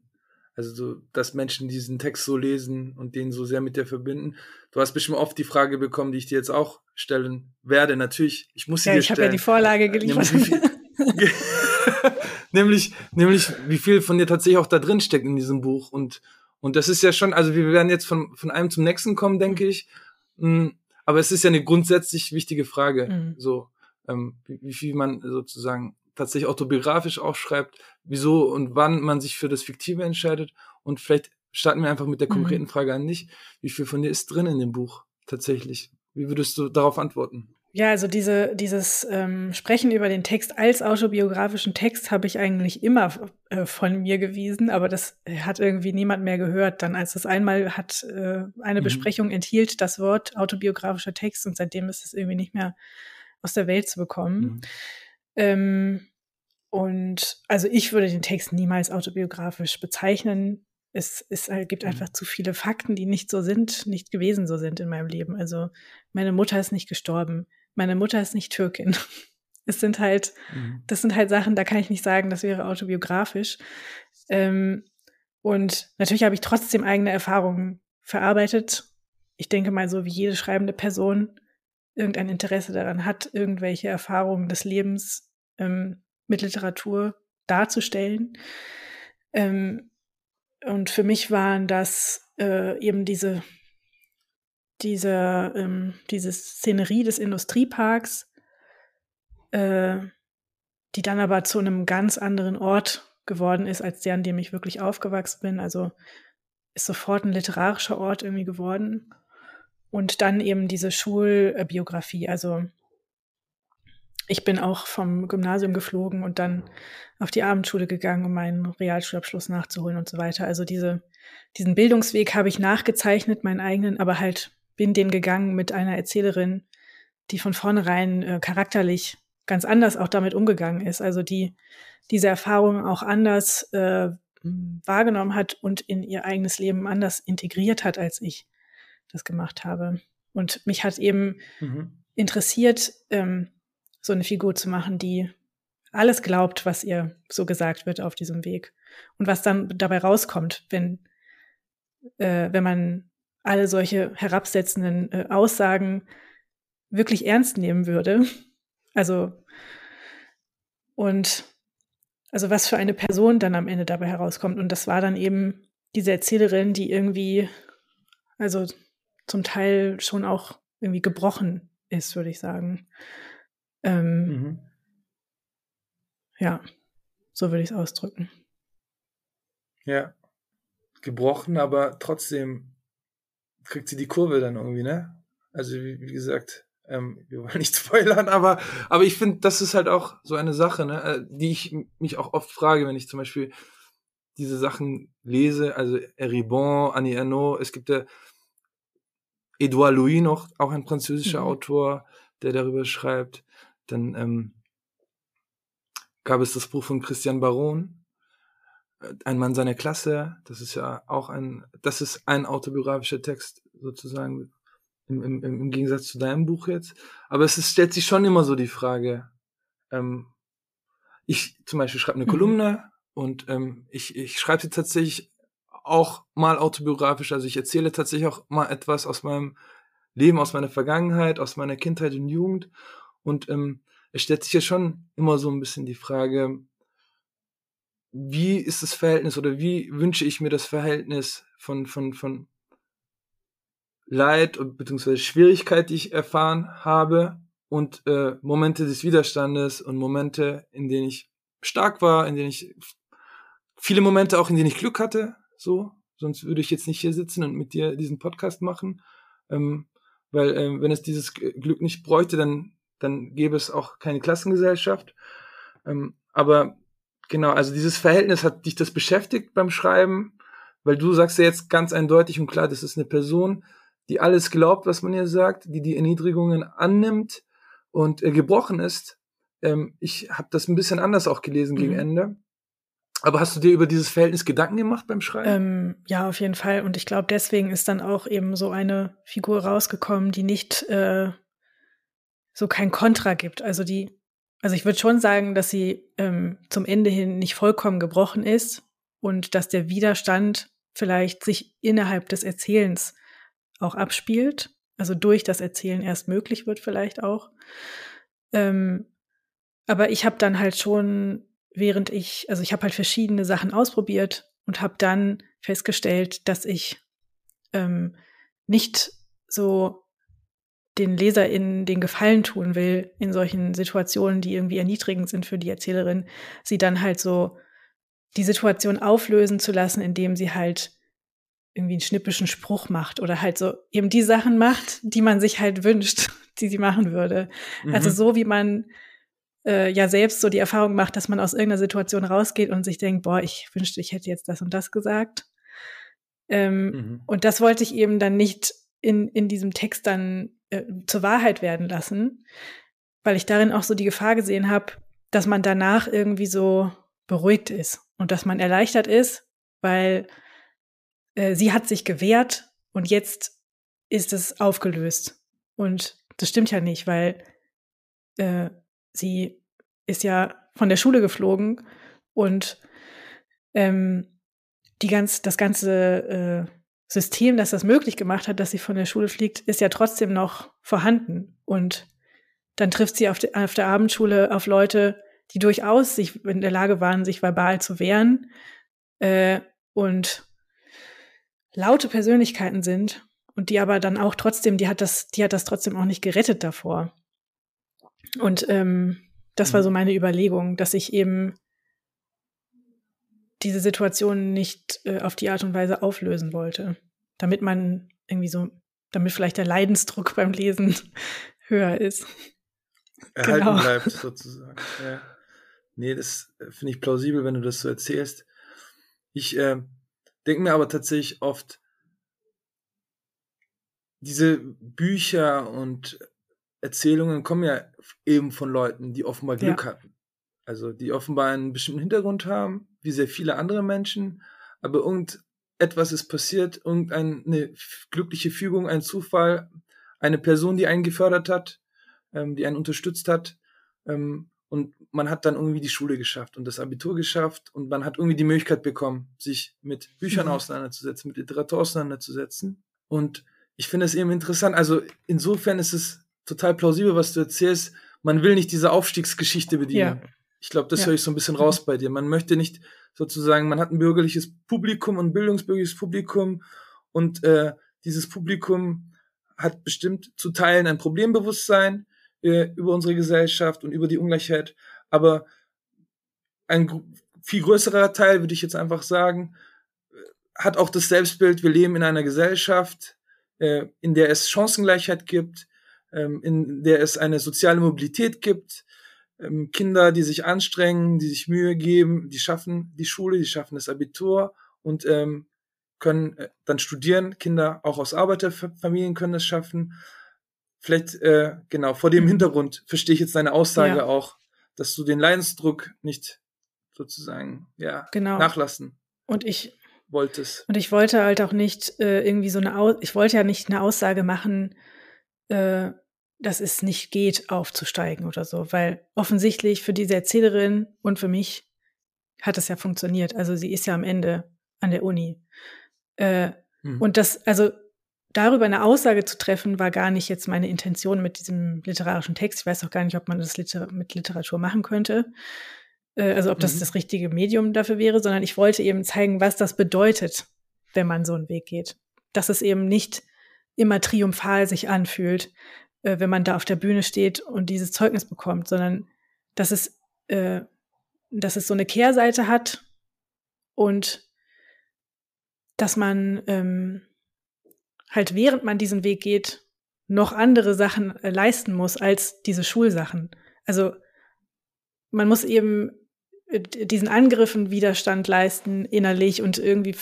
Also, so, dass Menschen diesen Text so lesen und den so sehr mit dir verbinden. Du hast bestimmt oft die Frage bekommen, die ich dir jetzt auch stellen werde. Natürlich, ich muss sie ja, dir stellen. Ich habe ja die Vorlage geliefert. Nämlich, nämlich, nämlich, wie viel von dir tatsächlich auch da drin steckt in diesem Buch. Und, und das ist ja schon, also wir werden jetzt von, von einem zum nächsten kommen, denke ich. Mm, aber es ist ja eine grundsätzlich wichtige Frage. Mhm. So, ähm, wie, wie viel man sozusagen tatsächlich autobiografisch auch schreibt, wieso und wann man sich für das Fiktive entscheidet. Und vielleicht starten wir einfach mit der mhm. konkreten mhm. Frage an dich. Wie viel von dir ist drin in dem Buch tatsächlich? Wie würdest du darauf antworten? Ja, also diese, dieses ähm, Sprechen über den Text als autobiografischen Text habe ich eigentlich immer äh, von mir gewiesen, aber das hat irgendwie niemand mehr gehört. Dann, als es einmal hat, äh, eine mhm. Besprechung enthielt das Wort autobiografischer Text und seitdem ist es irgendwie nicht mehr aus der Welt zu bekommen. Mhm. Ähm, und also ich würde den Text niemals autobiografisch bezeichnen. Es, es gibt mhm. einfach zu viele Fakten, die nicht so sind, nicht gewesen so sind in meinem Leben. Also meine Mutter ist nicht gestorben. Meine Mutter ist nicht Türkin. Es sind halt, mhm. das sind halt Sachen, da kann ich nicht sagen, das wäre autobiografisch. Ähm, und natürlich habe ich trotzdem eigene Erfahrungen verarbeitet. Ich denke mal, so wie jede schreibende Person irgendein Interesse daran hat, irgendwelche Erfahrungen des Lebens ähm, mit Literatur darzustellen. Ähm, und für mich waren das äh, eben diese, diese, ähm, diese Szenerie des Industrieparks, äh, die dann aber zu einem ganz anderen Ort geworden ist, als der, an dem ich wirklich aufgewachsen bin. Also ist sofort ein literarischer Ort irgendwie geworden. Und dann eben diese Schulbiografie. Also ich bin auch vom Gymnasium geflogen und dann auf die Abendschule gegangen, um meinen Realschulabschluss nachzuholen und so weiter. Also diese, diesen Bildungsweg habe ich nachgezeichnet, meinen eigenen, aber halt bin den gegangen mit einer Erzählerin, die von vornherein äh, charakterlich ganz anders auch damit umgegangen ist. Also die diese Erfahrung auch anders äh, wahrgenommen hat und in ihr eigenes Leben anders integriert hat als ich das gemacht habe. Und mich hat eben mhm. interessiert, ähm, so eine Figur zu machen, die alles glaubt, was ihr so gesagt wird auf diesem Weg. Und was dann dabei rauskommt, wenn, äh, wenn man alle solche herabsetzenden äh, Aussagen wirklich ernst nehmen würde. Also, und also was für eine Person dann am Ende dabei herauskommt. Und das war dann eben diese Erzählerin, die irgendwie, also zum Teil schon auch irgendwie gebrochen ist, würde ich sagen. Ähm, mhm. Ja, so würde ich es ausdrücken. Ja, gebrochen, aber trotzdem kriegt sie die Kurve dann irgendwie, ne? Also wie, wie gesagt, ähm, wir wollen nicht spoilern, aber, aber ich finde, das ist halt auch so eine Sache, ne, äh, die ich mich auch oft frage, wenn ich zum Beispiel diese Sachen lese, also Eribon, Annie Ernaux, es gibt ja Edouard Louis noch, auch ein französischer mhm. Autor, der darüber schreibt. Dann ähm, gab es das Buch von Christian Baron, äh, Ein Mann seiner Klasse. Das ist ja auch ein, das ist ein autobiografischer Text sozusagen, im, im, im Gegensatz zu deinem Buch jetzt. Aber es ist, stellt sich schon immer so die Frage, ähm, ich zum Beispiel schreibe eine mhm. Kolumne und ähm, ich, ich schreibe sie tatsächlich auch mal autobiografisch, also ich erzähle tatsächlich auch mal etwas aus meinem Leben, aus meiner Vergangenheit, aus meiner Kindheit und Jugend. Und ähm, es stellt sich ja schon immer so ein bisschen die Frage, wie ist das Verhältnis oder wie wünsche ich mir das Verhältnis von, von, von Leid bzw. Schwierigkeit, die ich erfahren habe und äh, Momente des Widerstandes und Momente, in denen ich stark war, in denen ich viele Momente auch, in denen ich Glück hatte, so, sonst würde ich jetzt nicht hier sitzen und mit dir diesen Podcast machen, ähm, weil ähm, wenn es dieses Glück nicht bräuchte, dann dann gäbe es auch keine Klassengesellschaft. Ähm, aber genau, also dieses Verhältnis hat dich das beschäftigt beim Schreiben, weil du sagst ja jetzt ganz eindeutig und klar, das ist eine Person, die alles glaubt, was man ihr sagt, die die Erniedrigungen annimmt und äh, gebrochen ist. Ähm, ich habe das ein bisschen anders auch gelesen mhm. gegen Ende. Aber hast du dir über dieses Verhältnis Gedanken gemacht beim Schreiben? Ähm, ja, auf jeden Fall. Und ich glaube, deswegen ist dann auch eben so eine Figur rausgekommen, die nicht äh, so kein Kontra gibt. Also die, also ich würde schon sagen, dass sie ähm, zum Ende hin nicht vollkommen gebrochen ist und dass der Widerstand vielleicht sich innerhalb des Erzählens auch abspielt, also durch das Erzählen erst möglich wird vielleicht auch. Ähm, aber ich habe dann halt schon, während ich, also ich habe halt verschiedene Sachen ausprobiert und habe dann festgestellt, dass ich ähm, nicht so den LeserInnen den Gefallen tun will in solchen Situationen, die irgendwie erniedrigend sind für die Erzählerin, sie dann halt so die Situation auflösen zu lassen, indem sie halt irgendwie einen schnippischen Spruch macht oder halt so eben die Sachen macht, die man sich halt wünscht, die sie machen würde. Also mhm. Also so wie man äh, ja selbst so die Erfahrung macht, dass man aus irgendeiner Situation rausgeht und sich denkt, boah, ich wünschte, ich hätte jetzt das und das gesagt. Ähm, mhm. Und das wollte ich eben dann nicht in, in diesem Text dann äh, zur Wahrheit werden lassen, weil ich darin auch so die Gefahr gesehen habe, dass man danach irgendwie so beruhigt ist und dass man erleichtert ist, weil äh, sie hat sich gewehrt und jetzt ist es aufgelöst. Und das stimmt ja nicht, weil äh, sie ist ja von der Schule geflogen und ähm, die ganz, das ganze äh, System, das das möglich gemacht hat, dass sie von der Schule fliegt, ist ja trotzdem noch vorhanden. Und dann trifft sie auf, de, auf der Abendschule auf Leute, die durchaus sich in der Lage waren, sich verbal zu wehren äh, und laute Persönlichkeiten sind und die aber dann auch trotzdem, die hat das, die hat das trotzdem auch nicht gerettet davor. Und ähm, das war mhm. so meine Überlegung, dass ich eben diese Situation nicht äh, auf die Art und Weise auflösen wollte, damit man irgendwie so, damit vielleicht der Leidensdruck beim Lesen höher ist. Erhalten genau. bleibt sozusagen. Ja. Nee, das äh, finde ich plausibel, wenn du das so erzählst. Ich äh, denke mir aber tatsächlich oft, diese Bücher und Erzählungen kommen ja eben von Leuten, die offenbar Glück ja. hatten. Also die offenbar einen bestimmten Hintergrund haben, wie sehr viele andere Menschen, aber irgendetwas ist passiert, irgendeine glückliche Fügung, ein Zufall, eine Person, die einen gefördert hat, ähm, die einen unterstützt hat. Ähm, und man hat dann irgendwie die Schule geschafft und das Abitur geschafft und man hat irgendwie die Möglichkeit bekommen, sich mit Büchern mhm. auseinanderzusetzen, mit Literatur auseinanderzusetzen. Und ich finde es eben interessant. Also insofern ist es total plausibel, was du erzählst. Man will nicht diese Aufstiegsgeschichte bedienen. Ja. Ich glaube, das ja. höre ich so ein bisschen raus bei dir. Man möchte nicht sozusagen, man hat ein bürgerliches Publikum und ein bildungsbürgerliches Publikum und äh, dieses Publikum hat bestimmt zu Teilen ein Problembewusstsein äh, über unsere Gesellschaft und über die Ungleichheit, aber ein viel größerer Teil, würde ich jetzt einfach sagen, hat auch das Selbstbild, wir leben in einer Gesellschaft, äh, in der es Chancengleichheit gibt, ähm, in der es eine soziale Mobilität gibt, ähm, Kinder, die sich anstrengen, die sich Mühe geben, die schaffen die Schule, die schaffen das Abitur und ähm, können äh, dann studieren. Kinder auch aus Arbeiterfamilien können das schaffen. Vielleicht, äh, genau, vor dem Hintergrund verstehe ich jetzt deine Aussage ja. auch, dass du den Leidensdruck nicht sozusagen ja, genau. nachlassen und ich wolltest. Und ich wollte halt auch nicht äh, irgendwie so eine, Aus ich wollte ja nicht eine Aussage machen, äh, dass es nicht geht, aufzusteigen oder so, weil offensichtlich für diese Erzählerin und für mich hat es ja funktioniert. Also sie ist ja am Ende an der Uni. Äh, mhm. Und das, also darüber eine Aussage zu treffen, war gar nicht jetzt meine Intention mit diesem literarischen Text. Ich weiß auch gar nicht, ob man das Liter mit Literatur machen könnte. Äh, also ob das mhm. das richtige Medium dafür wäre, sondern ich wollte eben zeigen, was das bedeutet, wenn man so einen Weg geht. Dass es eben nicht immer triumphal sich anfühlt, äh, wenn man da auf der Bühne steht und dieses Zeugnis bekommt, sondern dass es, äh, dass es so eine Kehrseite hat und dass man ähm, halt während man diesen Weg geht, noch andere Sachen äh, leisten muss als diese Schulsachen. Also man muss eben diesen Angriffen Widerstand leisten innerlich und irgendwie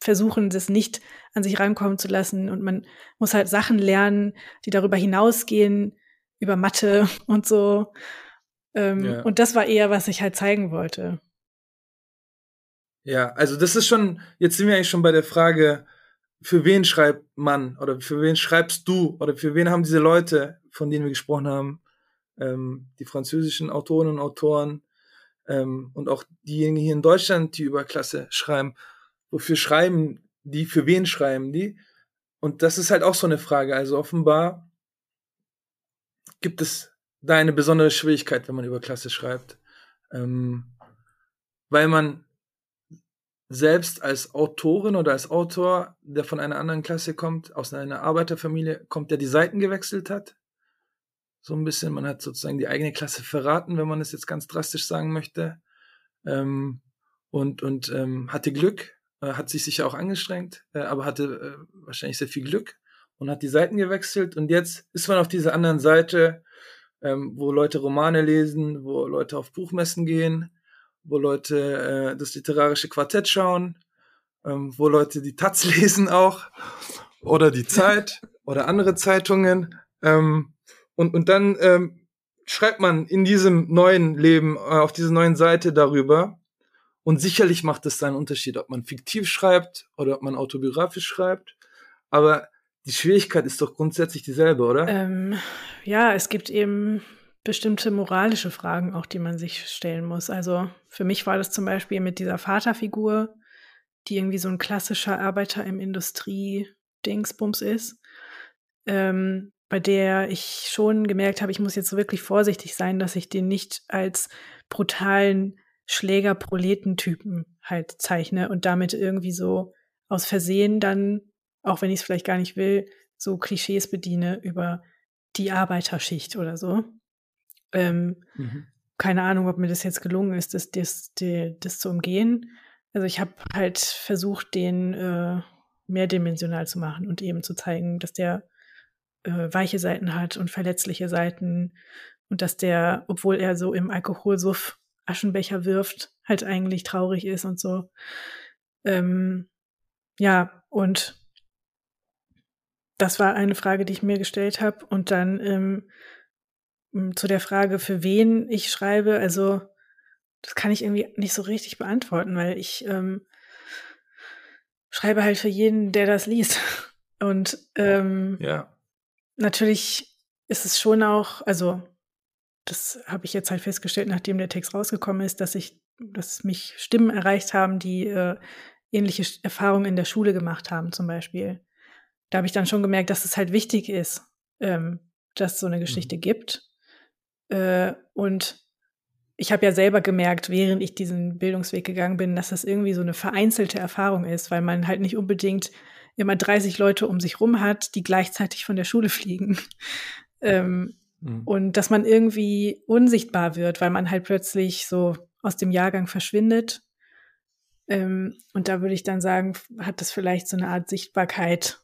versuchen, das nicht an sich rankommen zu lassen. Und man muss halt Sachen lernen, die darüber hinausgehen, über Mathe und so. Ähm, ja. Und das war eher, was ich halt zeigen wollte. Ja, also das ist schon, jetzt sind wir eigentlich schon bei der Frage, für wen schreibt man oder für wen schreibst du oder für wen haben diese Leute, von denen wir gesprochen haben, ähm, die französischen Autorinnen und Autoren ähm, und auch diejenigen hier in Deutschland, die über Klasse schreiben, wofür schreiben die, für wen schreiben die? Und das ist halt auch so eine Frage. Also offenbar gibt es da eine besondere Schwierigkeit, wenn man über Klasse schreibt. Ähm, weil man selbst als Autorin oder als Autor, der von einer anderen Klasse kommt, aus einer Arbeiterfamilie kommt, der die Seiten gewechselt hat. So ein bisschen, man hat sozusagen die eigene Klasse verraten, wenn man es jetzt ganz drastisch sagen möchte. Ähm, und und ähm, hatte Glück, äh, hat sich sicher auch angestrengt, äh, aber hatte äh, wahrscheinlich sehr viel Glück und hat die Seiten gewechselt. Und jetzt ist man auf dieser anderen Seite, ähm, wo Leute Romane lesen, wo Leute auf Buchmessen gehen, wo Leute äh, das literarische Quartett schauen, ähm, wo Leute die Taz lesen auch oder die Zeit oder andere Zeitungen. Ähm, und, und dann ähm, schreibt man in diesem neuen Leben, äh, auf dieser neuen Seite darüber. Und sicherlich macht es einen Unterschied, ob man fiktiv schreibt oder ob man autobiografisch schreibt. Aber die Schwierigkeit ist doch grundsätzlich dieselbe, oder? Ähm, ja, es gibt eben bestimmte moralische Fragen auch, die man sich stellen muss. Also für mich war das zum Beispiel mit dieser Vaterfigur, die irgendwie so ein klassischer Arbeiter im Industrie-Dingsbums ist, ähm, bei der ich schon gemerkt habe, ich muss jetzt wirklich vorsichtig sein, dass ich den nicht als brutalen Schläger-Proletentypen halt zeichne und damit irgendwie so aus Versehen dann, auch wenn ich es vielleicht gar nicht will, so Klischees bediene über die Arbeiterschicht oder so. Ähm, mhm. Keine Ahnung, ob mir das jetzt gelungen ist, das, das, das, das zu umgehen. Also ich habe halt versucht, den äh, mehrdimensional zu machen und eben zu zeigen, dass der äh, weiche Seiten hat und verletzliche Seiten und dass der, obwohl er so im Alkoholsuff Aschenbecher wirft, halt eigentlich traurig ist und so. Ähm, ja, und das war eine Frage, die ich mir gestellt habe. Und dann ähm, zu der Frage, für wen ich schreibe, also das kann ich irgendwie nicht so richtig beantworten, weil ich ähm, schreibe halt für jeden, der das liest. Und ähm, ja. Natürlich ist es schon auch, also das habe ich jetzt halt festgestellt, nachdem der Text rausgekommen ist, dass ich, dass mich Stimmen erreicht haben, die äh, ähnliche Erfahrungen in der Schule gemacht haben, zum Beispiel. Da habe ich dann schon gemerkt, dass es halt wichtig ist, ähm, dass es so eine Geschichte mhm. gibt äh, und ich habe ja selber gemerkt, während ich diesen Bildungsweg gegangen bin, dass das irgendwie so eine vereinzelte Erfahrung ist, weil man halt nicht unbedingt immer 30 Leute um sich rum hat, die gleichzeitig von der Schule fliegen. ähm, mhm. Und dass man irgendwie unsichtbar wird, weil man halt plötzlich so aus dem Jahrgang verschwindet. Ähm, und da würde ich dann sagen, hat das vielleicht so eine Art Sichtbarkeit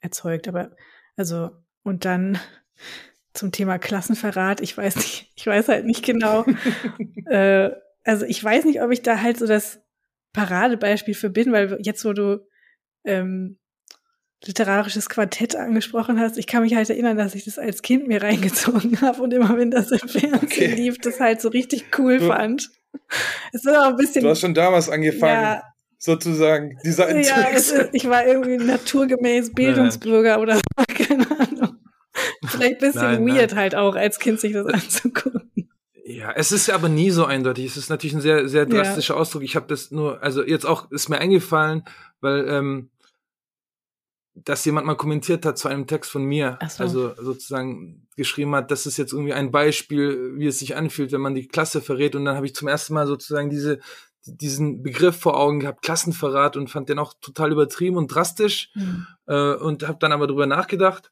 erzeugt. Aber also, und dann zum Thema Klassenverrat. Ich weiß nicht, ich weiß halt nicht genau. äh, also ich weiß nicht, ob ich da halt so das Paradebeispiel für bin, weil jetzt, wo du ähm, literarisches Quartett angesprochen hast, ich kann mich halt erinnern, dass ich das als Kind mir reingezogen habe und immer, wenn das im Fernsehen okay. lief, das halt so richtig cool du, fand. Es ist auch ein bisschen. Du hast schon damals angefangen. Ja, sozusagen, die Seiten ja, ist, ich war irgendwie naturgemäß Bildungsbürger oder so, keine Ahnung. vielleicht ein bisschen nein, weird nein. halt auch, als Kind sich das anzugucken. Ja, es ist ja aber nie so eindeutig. Es ist natürlich ein sehr, sehr drastischer ja. Ausdruck. Ich habe das nur, also jetzt auch, ist mir eingefallen, weil ähm, dass jemand mal kommentiert hat zu einem Text von mir, so. also sozusagen geschrieben hat, das ist jetzt irgendwie ein Beispiel, wie es sich anfühlt, wenn man die Klasse verrät. Und dann habe ich zum ersten Mal sozusagen diese diesen Begriff vor Augen gehabt, Klassenverrat, und fand den auch total übertrieben und drastisch mhm. äh, und habe dann aber drüber nachgedacht.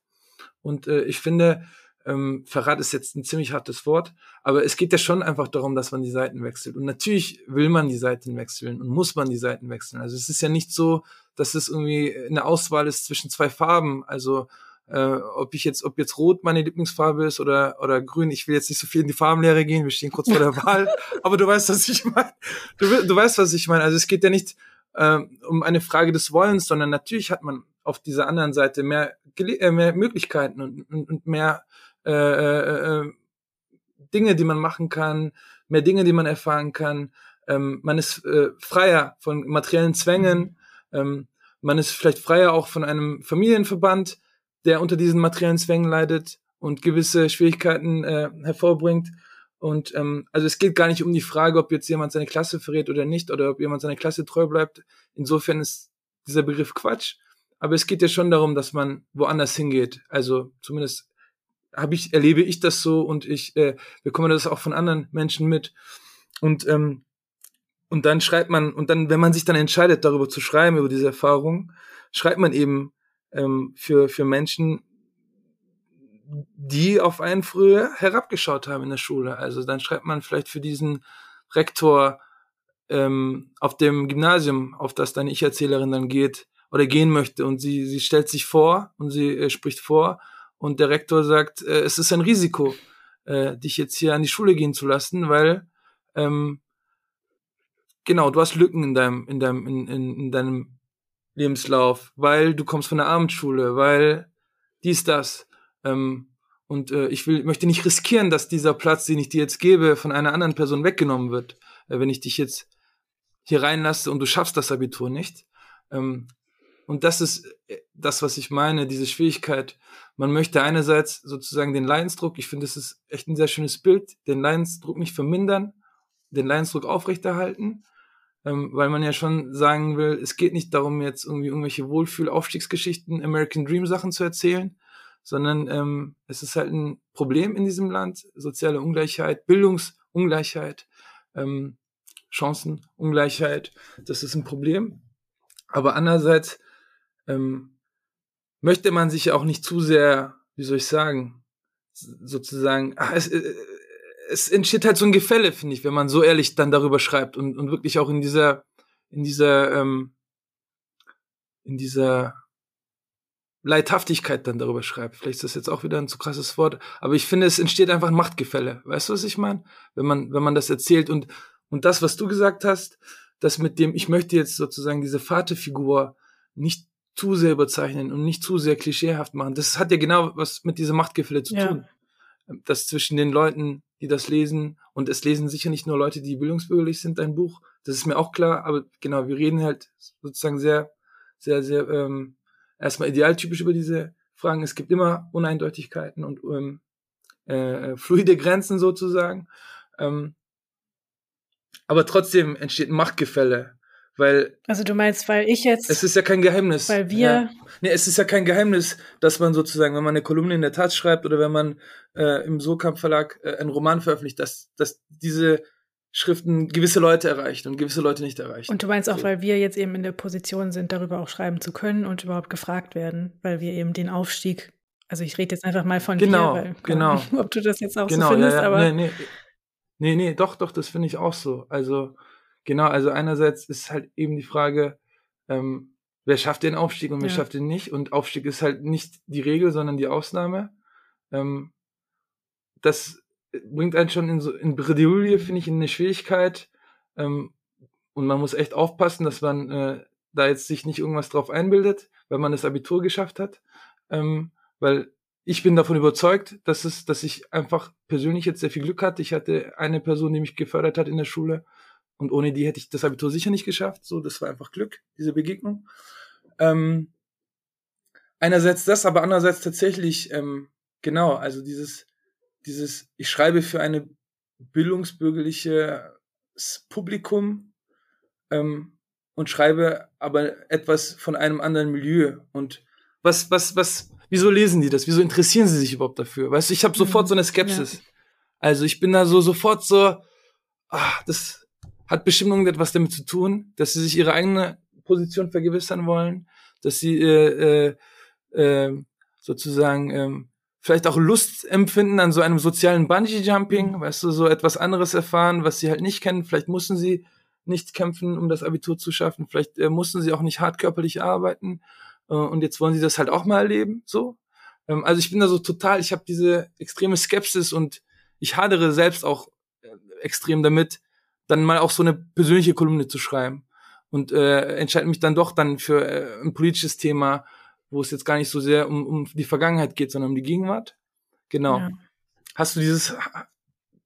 Und äh, ich finde, ähm, Verrat ist jetzt ein ziemlich hartes Wort, aber es geht ja schon einfach darum, dass man die Seiten wechselt. Und natürlich will man die Seiten wechseln und muss man die Seiten wechseln. Also es ist ja nicht so, dass es irgendwie eine Auswahl ist zwischen zwei Farben. Also äh, ob ich jetzt, ob jetzt Rot meine Lieblingsfarbe ist oder oder Grün. Ich will jetzt nicht so viel in die Farbenlehre gehen. Wir stehen kurz vor der Wahl, aber du weißt, was ich meine. Du, du weißt, was ich meine. Also es geht ja nicht äh, um eine Frage des Wollens, sondern natürlich hat man auf dieser anderen Seite mehr, äh, mehr Möglichkeiten und, und, und mehr äh, äh, äh, Dinge, die man machen kann, mehr Dinge, die man erfahren kann. Ähm, man ist äh, freier von materiellen Zwängen. Ähm, man ist vielleicht freier auch von einem Familienverband, der unter diesen materiellen Zwängen leidet und gewisse Schwierigkeiten äh, hervorbringt. Und ähm, also es geht gar nicht um die Frage, ob jetzt jemand seine Klasse verrät oder nicht, oder ob jemand seiner Klasse treu bleibt. Insofern ist dieser Begriff Quatsch. Aber es geht ja schon darum, dass man woanders hingeht. Also zumindest habe ich, erlebe ich das so und ich äh, bekomme das auch von anderen Menschen mit. Und, ähm, und dann schreibt man, und dann, wenn man sich dann entscheidet, darüber zu schreiben, über diese Erfahrung, schreibt man eben ähm, für, für Menschen, die auf einen früher herabgeschaut haben in der Schule. Also dann schreibt man vielleicht für diesen Rektor ähm, auf dem Gymnasium, auf das deine Ich-Erzählerin dann geht oder gehen möchte und sie, sie stellt sich vor und sie äh, spricht vor und der Rektor sagt, äh, es ist ein Risiko, äh, dich jetzt hier an die Schule gehen zu lassen, weil ähm, genau, du hast Lücken in deinem, in deinem, in, in, in deinem Lebenslauf, weil du kommst von der Abendschule, weil dies, das. Ähm, und äh, ich will, möchte nicht riskieren, dass dieser Platz, den ich dir jetzt gebe, von einer anderen Person weggenommen wird, äh, wenn ich dich jetzt hier reinlasse und du schaffst das Abitur nicht. Ähm, und das ist äh, das, was ich meine, diese Schwierigkeit. Man möchte einerseits sozusagen den Leidensdruck, ich finde, das ist echt ein sehr schönes Bild, den Leidensdruck nicht vermindern, den Leidensdruck aufrechterhalten, ähm, weil man ja schon sagen will, es geht nicht darum, jetzt irgendwie irgendwelche Wohlfühl-Aufstiegsgeschichten, American Dream Sachen zu erzählen, sondern ähm, es ist halt ein Problem in diesem Land, soziale Ungleichheit, Bildungsungleichheit, ähm, Chancenungleichheit, das ist ein Problem. Aber andererseits ähm, möchte man sich auch nicht zu sehr, wie soll ich sagen, sozusagen, ach, es, äh, es entsteht halt so ein Gefälle, finde ich, wenn man so ehrlich dann darüber schreibt und, und wirklich auch in dieser, in dieser, ähm, in dieser Leidhaftigkeit dann darüber schreibt. Vielleicht ist das jetzt auch wieder ein zu krasses Wort, aber ich finde, es entsteht einfach ein Machtgefälle. Weißt du, was ich meine? Wenn man, wenn man das erzählt und, und das, was du gesagt hast, das mit dem, ich möchte jetzt sozusagen diese Vaterfigur nicht zu sehr überzeichnen und nicht zu sehr klischeehaft machen. Das hat ja genau was mit dieser Machtgefälle zu ja. tun. Das zwischen den Leuten, die das lesen, und es lesen sicher nicht nur Leute, die bildungsbürgerlich sind, ein Buch. Das ist mir auch klar, aber genau, wir reden halt sozusagen sehr, sehr, sehr ähm, erstmal idealtypisch über diese Fragen. Es gibt immer Uneindeutigkeiten und ähm, äh, fluide Grenzen sozusagen. Ähm, aber trotzdem entsteht ein Machtgefälle weil. Also du meinst, weil ich jetzt. Es ist ja kein Geheimnis. Weil wir. Ja. Nee, es ist ja kein Geheimnis, dass man sozusagen, wenn man eine Kolumne in der Tat schreibt oder wenn man äh, im Sokamp Verlag äh, einen Roman veröffentlicht, dass, dass diese Schriften gewisse Leute erreichen und gewisse Leute nicht erreichen. Und du meinst auch, so. weil wir jetzt eben in der Position sind, darüber auch schreiben zu können und überhaupt gefragt werden, weil wir eben den Aufstieg, also ich rede jetzt einfach mal von genau, dir, weil, genau. ob du das jetzt auch genau, so findest, ja, ja. aber. Nee, nee. nee, nee, doch, doch, das finde ich auch so. Also Genau, also einerseits ist halt eben die Frage, ähm, wer schafft den Aufstieg und wer ja. schafft den nicht. Und Aufstieg ist halt nicht die Regel, sondern die Ausnahme. Ähm, das bringt einen schon in so in Bredouille, finde ich, in eine Schwierigkeit. Ähm, und man muss echt aufpassen, dass man äh, da jetzt sich nicht irgendwas drauf einbildet, weil man das Abitur geschafft hat. Ähm, weil ich bin davon überzeugt, dass es, dass ich einfach persönlich jetzt sehr viel Glück hatte. Ich hatte eine Person, die mich gefördert hat in der Schule und ohne die hätte ich das Abitur sicher nicht geschafft. So, das war einfach Glück, diese Begegnung. Ähm, einerseits das, aber andererseits tatsächlich ähm, genau, also dieses, dieses, ich schreibe für eine bildungsbürgerliche Publikum ähm, und schreibe aber etwas von einem anderen Milieu. Und was, was, was, wieso lesen die das? Wieso interessieren sie sich überhaupt dafür? Weißt du, ich habe sofort so eine Skepsis. Ja. Also ich bin da so sofort so, ah, das hat bestimmt irgendetwas damit zu tun, dass sie sich ihre eigene Position vergewissern wollen, dass sie äh, äh, äh, sozusagen ähm, vielleicht auch Lust empfinden an so einem sozialen Bungee-Jumping, weißt du, so etwas anderes erfahren, was sie halt nicht kennen. Vielleicht mussten sie nicht kämpfen, um das Abitur zu schaffen. Vielleicht äh, mussten sie auch nicht hart körperlich arbeiten. Äh, und jetzt wollen sie das halt auch mal erleben, so. Ähm, also ich bin da so total, ich habe diese extreme Skepsis und ich hadere selbst auch äh, extrem damit, dann mal auch so eine persönliche Kolumne zu schreiben. Und äh, entscheide mich dann doch dann für äh, ein politisches Thema, wo es jetzt gar nicht so sehr um, um die Vergangenheit geht, sondern um die Gegenwart. Genau. Ja. Hast du dieses,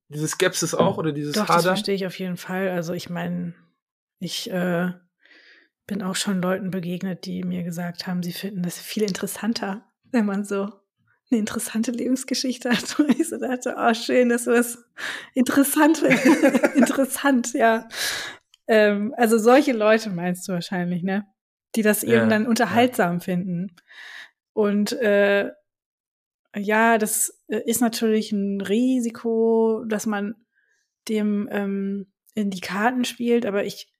diese Skepsis auch oder dieses Doch, Hadern? das verstehe ich auf jeden Fall. Also ich meine, ich äh, bin auch schon Leuten begegnet, die mir gesagt haben, sie finden das viel interessanter, wenn man so eine interessante Lebensgeschichte hat. Und ich so dachte, oh schön, das ist interessant, interessant, ja. Ähm, also solche Leute meinst du wahrscheinlich, ne? die das eben ja, dann unterhaltsam ja. finden. Und äh, ja, das äh, ist natürlich ein Risiko, dass man dem ähm, in die Karten spielt, aber ich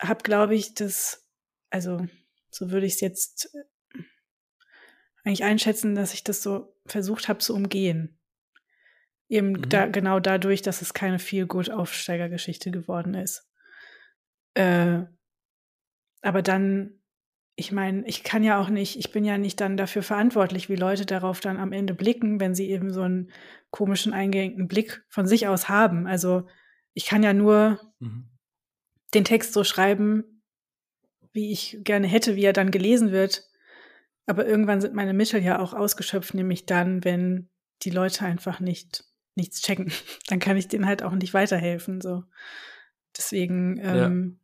habe, glaube ich, das, also so würde ich es jetzt eigentlich einschätzen, dass ich das so versucht habe zu umgehen. Eben mhm. da, genau dadurch, dass es keine viel gut Aufsteigergeschichte geworden ist. Äh, aber dann, ich meine, ich kann ja auch nicht, ich bin ja nicht dann dafür verantwortlich, wie Leute darauf dann am Ende blicken, wenn sie eben so einen komischen, eingehenden Blick von sich aus haben. Also ich kann ja nur mhm. den Text so schreiben, wie ich gerne hätte, wie er dann gelesen wird. Aber irgendwann sind meine Mittel ja auch ausgeschöpft, nämlich dann, wenn die Leute einfach nicht nichts checken. Dann kann ich denen halt auch nicht weiterhelfen. So. Deswegen ähm,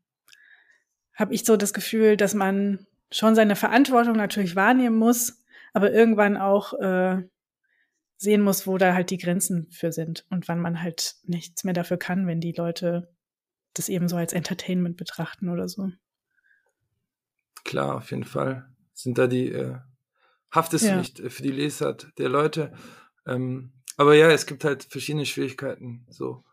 habe ich so das Gefühl, dass man schon seine Verantwortung natürlich wahrnehmen muss, aber irgendwann auch äh, sehen muss, wo da halt die Grenzen für sind und wann man halt nichts mehr dafür kann, wenn die Leute das eben so als Entertainment betrachten oder so. Klar, auf jeden Fall sind da die äh, haftet ja. nicht für die Leser der Leute. Ähm, aber ja, es gibt halt verschiedene Schwierigkeiten. So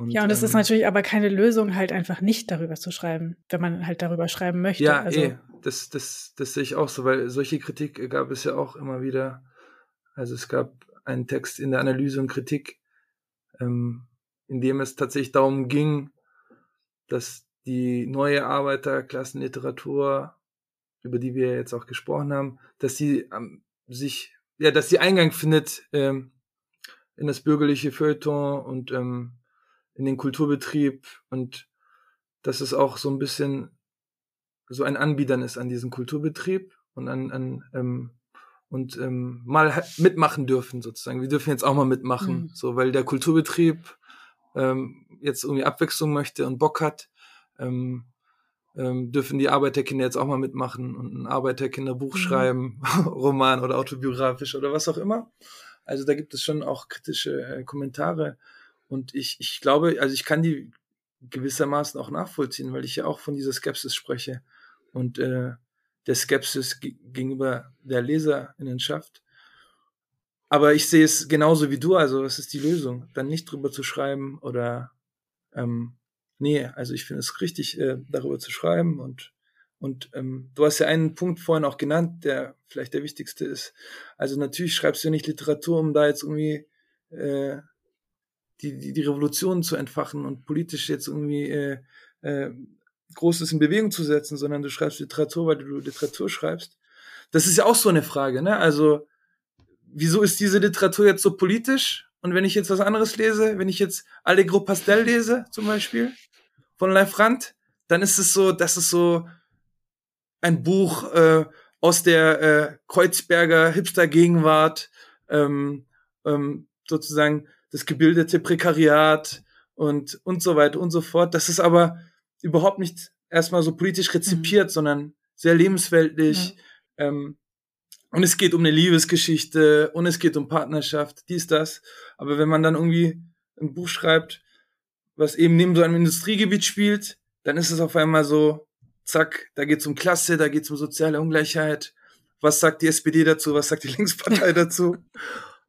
und, ja, und es ähm, ist natürlich aber keine Lösung, halt einfach nicht darüber zu schreiben, wenn man halt darüber schreiben möchte. Ja, also, eh, das, das, das sehe ich auch so, weil solche Kritik gab es ja auch immer wieder. Also es gab einen Text in der Analyse und Kritik, ähm, in dem es tatsächlich darum ging, dass die neue Arbeiterklassenliteratur, über die wir jetzt auch gesprochen haben, dass sie ähm, sich, ja, dass sie Eingang findet ähm, in das bürgerliche Feuilleton und ähm, in den Kulturbetrieb und dass es auch so ein bisschen so ein Anbietern ist an diesen Kulturbetrieb und an, an ähm, und ähm, mal mitmachen dürfen sozusagen. Wir dürfen jetzt auch mal mitmachen, mhm. so weil der Kulturbetrieb ähm, jetzt irgendwie Abwechslung möchte und Bock hat, ähm, ähm, dürfen die Arbeiterkinder jetzt auch mal mitmachen und ein Arbeiterkinderbuch mhm. schreiben, Roman oder autobiografisch oder was auch immer. Also da gibt es schon auch kritische äh, Kommentare und ich, ich glaube, also ich kann die gewissermaßen auch nachvollziehen, weil ich ja auch von dieser Skepsis spreche und äh, der Skepsis gegenüber der Leserinnenschaft. Aber ich sehe es genauso wie du, also was ist die Lösung? Dann nicht drüber zu schreiben oder ähm, nee, also ich finde es richtig, äh, darüber zu schreiben und und ähm, du hast ja einen Punkt vorhin auch genannt, der vielleicht der wichtigste ist. Also natürlich schreibst du nicht Literatur, um da jetzt irgendwie äh, die, die, die Revolution zu entfachen und politisch jetzt irgendwie äh, äh, Großes in Bewegung zu setzen, sondern du schreibst Literatur, weil du Literatur schreibst. Das ist ja auch so eine Frage, ne? Also, wieso ist diese Literatur jetzt so politisch? Und wenn ich jetzt was anderes lese, wenn ich jetzt Allegro Pastel lese, zum Beispiel, von Leif Rand, dann ist es so, das ist so ein Buch äh, aus der äh, Kreuzberger Hipster-Gegenwart, ähm, ähm, sozusagen das gebildete Prekariat und, und so weiter und so fort. Das ist aber überhaupt nicht erstmal so politisch rezipiert, mhm. sondern sehr lebensweltlich. Ja. Ähm, und es geht um eine Liebesgeschichte und es geht um Partnerschaft, dies, das. Aber wenn man dann irgendwie ein Buch schreibt, was eben neben so einem Industriegebiet spielt, dann ist es auf einmal so, zack, da geht's um Klasse, da geht's um soziale Ungleichheit. Was sagt die SPD dazu? Was sagt die Linkspartei dazu?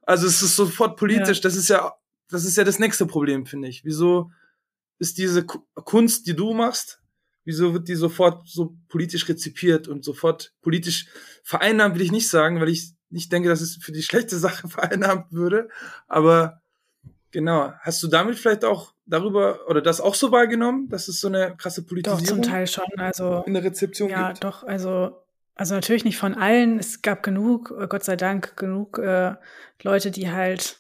Also es ist sofort politisch. Ja. Das ist ja, das ist ja das nächste Problem, finde ich. Wieso ist diese Kunst, die du machst, wieso wird die sofort so politisch rezipiert und sofort politisch vereinnahmt, will ich nicht sagen, weil ich nicht denke, dass es für die schlechte Sache vereinnahmt würde. Aber genau, hast du damit vielleicht auch darüber oder das auch so wahrgenommen, dass es so eine krasse Politisierung doch, zum Teil schon, also in der Rezeption ja, gibt? Ja, doch, also also natürlich nicht von allen. Es gab genug, äh, Gott sei Dank, genug äh, Leute, die halt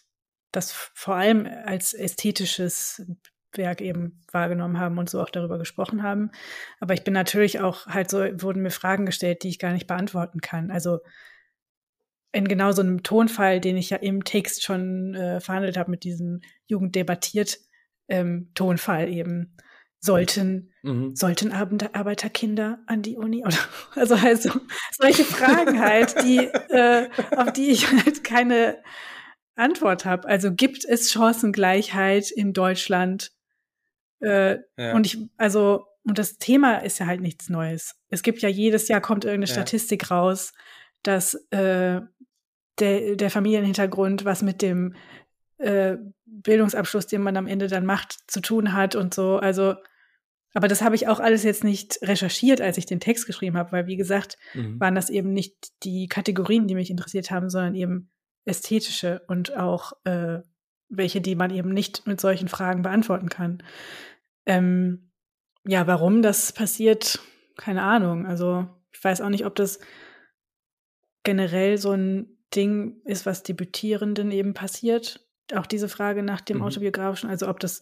das vor allem als ästhetisches Werk eben wahrgenommen haben und so auch darüber gesprochen haben. Aber ich bin natürlich auch halt so, wurden mir Fragen gestellt, die ich gar nicht beantworten kann. Also in genau so einem Tonfall, den ich ja im Text schon äh, verhandelt habe mit diesem Jugend debattiert ähm, Tonfall eben. Sollten, mhm. sollten Arbeiterkinder an die Uni? Oder, also halt so, solche Fragen halt, die, äh, auf die ich halt keine Antwort habe. Also gibt es Chancengleichheit in Deutschland? Äh, ja. Und ich, also, und das Thema ist ja halt nichts Neues. Es gibt ja jedes Jahr kommt irgendeine ja. Statistik raus, dass äh, der, der Familienhintergrund was mit dem äh, Bildungsabschluss, den man am Ende dann macht, zu tun hat und so. Also, aber das habe ich auch alles jetzt nicht recherchiert, als ich den Text geschrieben habe, weil wie gesagt, mhm. waren das eben nicht die Kategorien, die mich interessiert haben, sondern eben ästhetische und auch äh, welche, die man eben nicht mit solchen Fragen beantworten kann. Ähm, ja, warum das passiert, keine Ahnung. Also ich weiß auch nicht, ob das generell so ein Ding ist, was Debütierenden eben passiert. Auch diese Frage nach dem mhm. autobiografischen, also ob das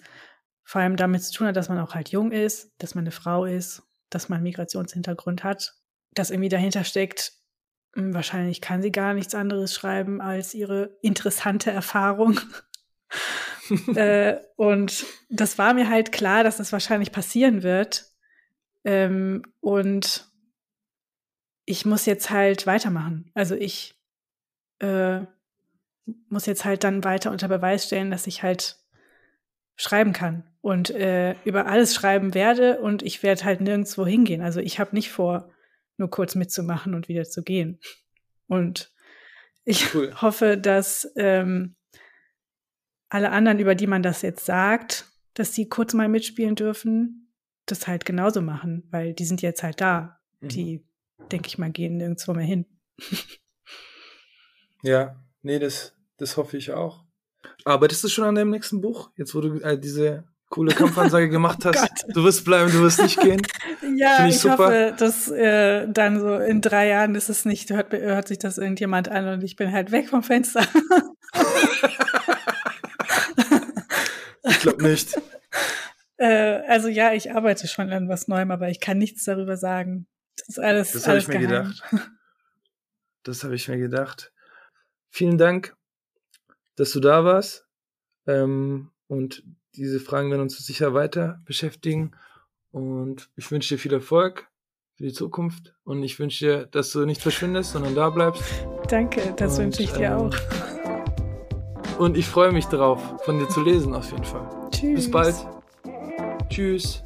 vor allem damit zu tun hat, dass man auch halt jung ist, dass man eine Frau ist, dass man Migrationshintergrund hat, dass irgendwie dahinter steckt, hm, wahrscheinlich kann sie gar nichts anderes schreiben als ihre interessante Erfahrung. äh, und das war mir halt klar, dass das wahrscheinlich passieren wird. Ähm, und ich muss jetzt halt weitermachen. Also ich äh, muss jetzt halt dann weiter unter Beweis stellen, dass ich halt schreiben kann und äh, über alles schreiben werde und ich werde halt nirgendwo hingehen. Also ich habe nicht vor, nur kurz mitzumachen und wieder zu gehen. Und ich cool. hoffe, dass ähm, alle anderen, über die man das jetzt sagt, dass sie kurz mal mitspielen dürfen, das halt genauso machen, weil die sind jetzt halt da. Mhm. Die, denke ich mal, gehen nirgendwo mehr hin. ja, nee, das, das hoffe ich auch. Arbeitest du schon an deinem nächsten Buch? Jetzt, wo du äh, diese coole Kampfansage gemacht hast. Oh du wirst bleiben, du wirst nicht gehen. ja, ich, ich hoffe, dass äh, dann so in drei Jahren ist es nicht, hört, hört sich das irgendjemand an und ich bin halt weg vom Fenster. ich glaube nicht. Äh, also ja, ich arbeite schon an was Neuem, aber ich kann nichts darüber sagen. Das ist alles. Das habe ich mir geheim. gedacht. Das habe ich mir gedacht. Vielen Dank, dass du da warst. Ähm, und diese Fragen werden uns sicher weiter beschäftigen. Und ich wünsche dir viel Erfolg für die Zukunft. Und ich wünsche dir, dass du nicht verschwindest, sondern da bleibst. Danke, das und, wünsche ich dir ähm, auch. Und ich freue mich darauf, von dir zu lesen, auf jeden Fall. Tschüss. Bis bald. Tschüss.